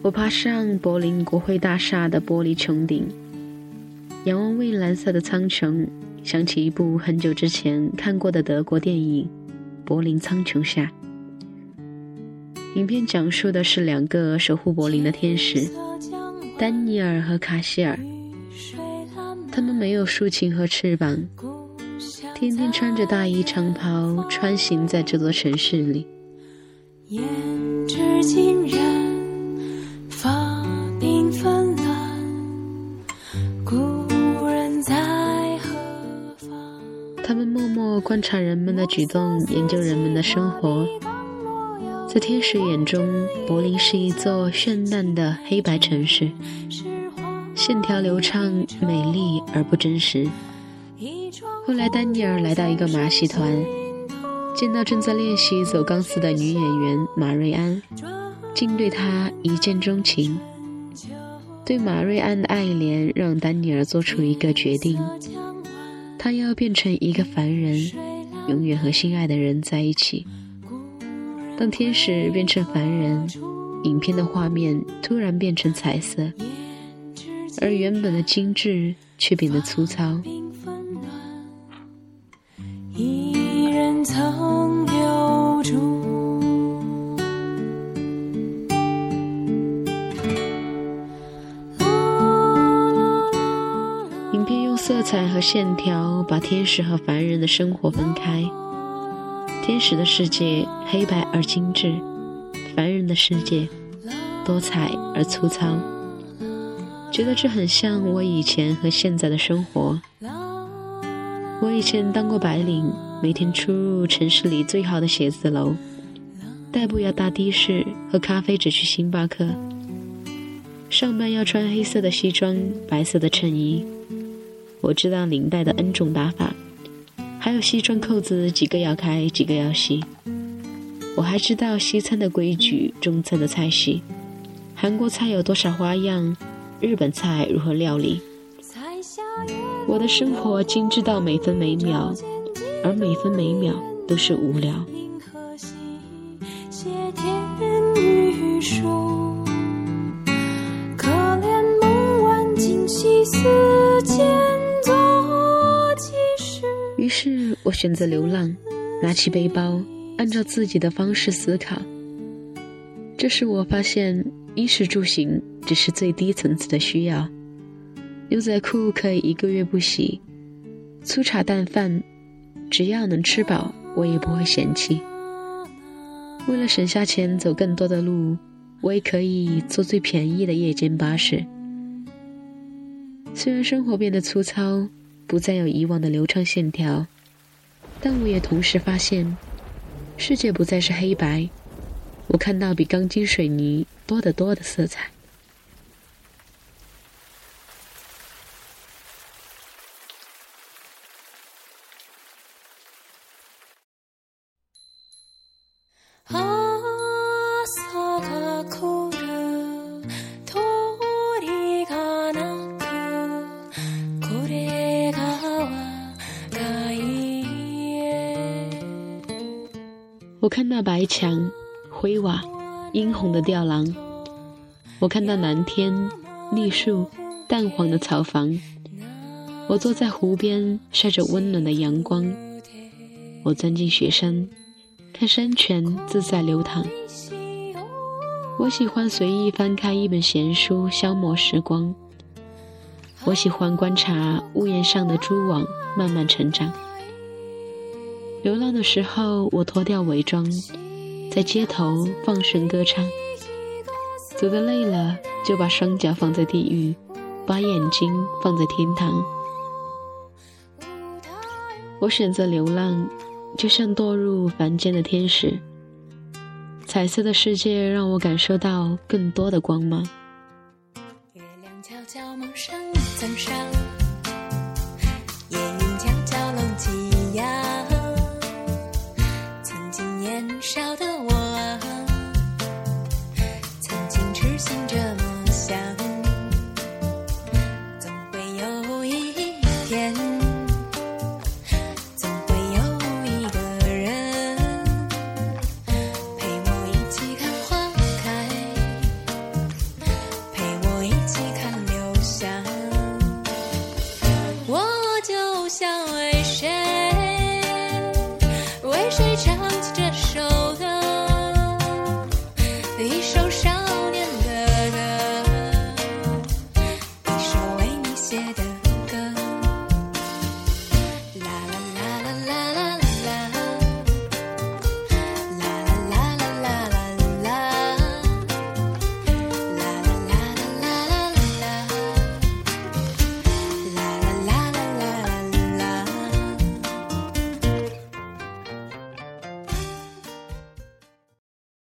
我爬上柏林国会大厦的玻璃穹顶，仰望蔚蓝色的苍穹，想起一部很久之前看过的德国电影《柏林苍穹下》。影片讲述的是两个守护柏林的天使，丹尼尔和卡希尔。他们没有竖琴和翅膀，天天穿着大衣长袍穿行在这座城市里。他们默默观察人们的举动，研究人们的生活。在天使眼中，柏林是一座绚烂的黑白城市，线条流畅、美丽而不真实。后来，丹尼尔来到一个马戏团，见到正在练习走钢丝的女演员马瑞安，竟对她一见钟情。对马瑞安的爱怜，让丹尼尔做出一个决定：他要变成一个凡人，永远和心爱的人在一起。当天使变成凡人，影片的画面突然变成彩色，而原本的精致却变得粗糙。影片用色彩和线条把天使和凡人的生活分开。天使的世界黑白而精致，凡人的世界多彩而粗糙。觉得这很像我以前和现在的生活。我以前当过白领，每天出入城市里最好的写字楼，代步要搭的士，喝咖啡只去星巴克。上班要穿黑色的西装，白色的衬衣。我知道领带的 N 种打法。还有西装扣子几个要开，几个要系。我还知道西餐的规矩，中餐的菜系，韩国菜有多少花样，日本菜如何料理。我的生活精致到每分每秒，而每分每秒都是无聊。可怜梦晚惊细思间。于是我选择流浪，拿起背包，按照自己的方式思考。这时我发现，衣食住行只是最低层次的需要。牛仔裤可以一个月不洗，粗茶淡饭，只要能吃饱，我也不会嫌弃。为了省下钱走更多的路，我也可以坐最便宜的夜间巴士。虽然生活变得粗糙。不再有以往的流畅线条，但我也同时发现，世界不再是黑白，我看到比钢筋水泥多得多的色彩。我看到白墙、灰瓦、殷红的吊廊；我看到蓝天、绿树、淡黄的草房。我坐在湖边，晒着温暖的阳光。我钻进雪山，看山泉自在流淌。我喜欢随意翻开一本闲书，消磨时光。我喜欢观察屋檐上的蛛网慢慢成长。流浪的时候，我脱掉伪装，在街头放声歌唱。走得累了，就把双脚放在地狱，把眼睛放在天堂。我选择流浪，就像堕入凡间的天使。彩色的世界让我感受到更多的光芒。月亮悄悄蒙上一层纱。谁唱起这首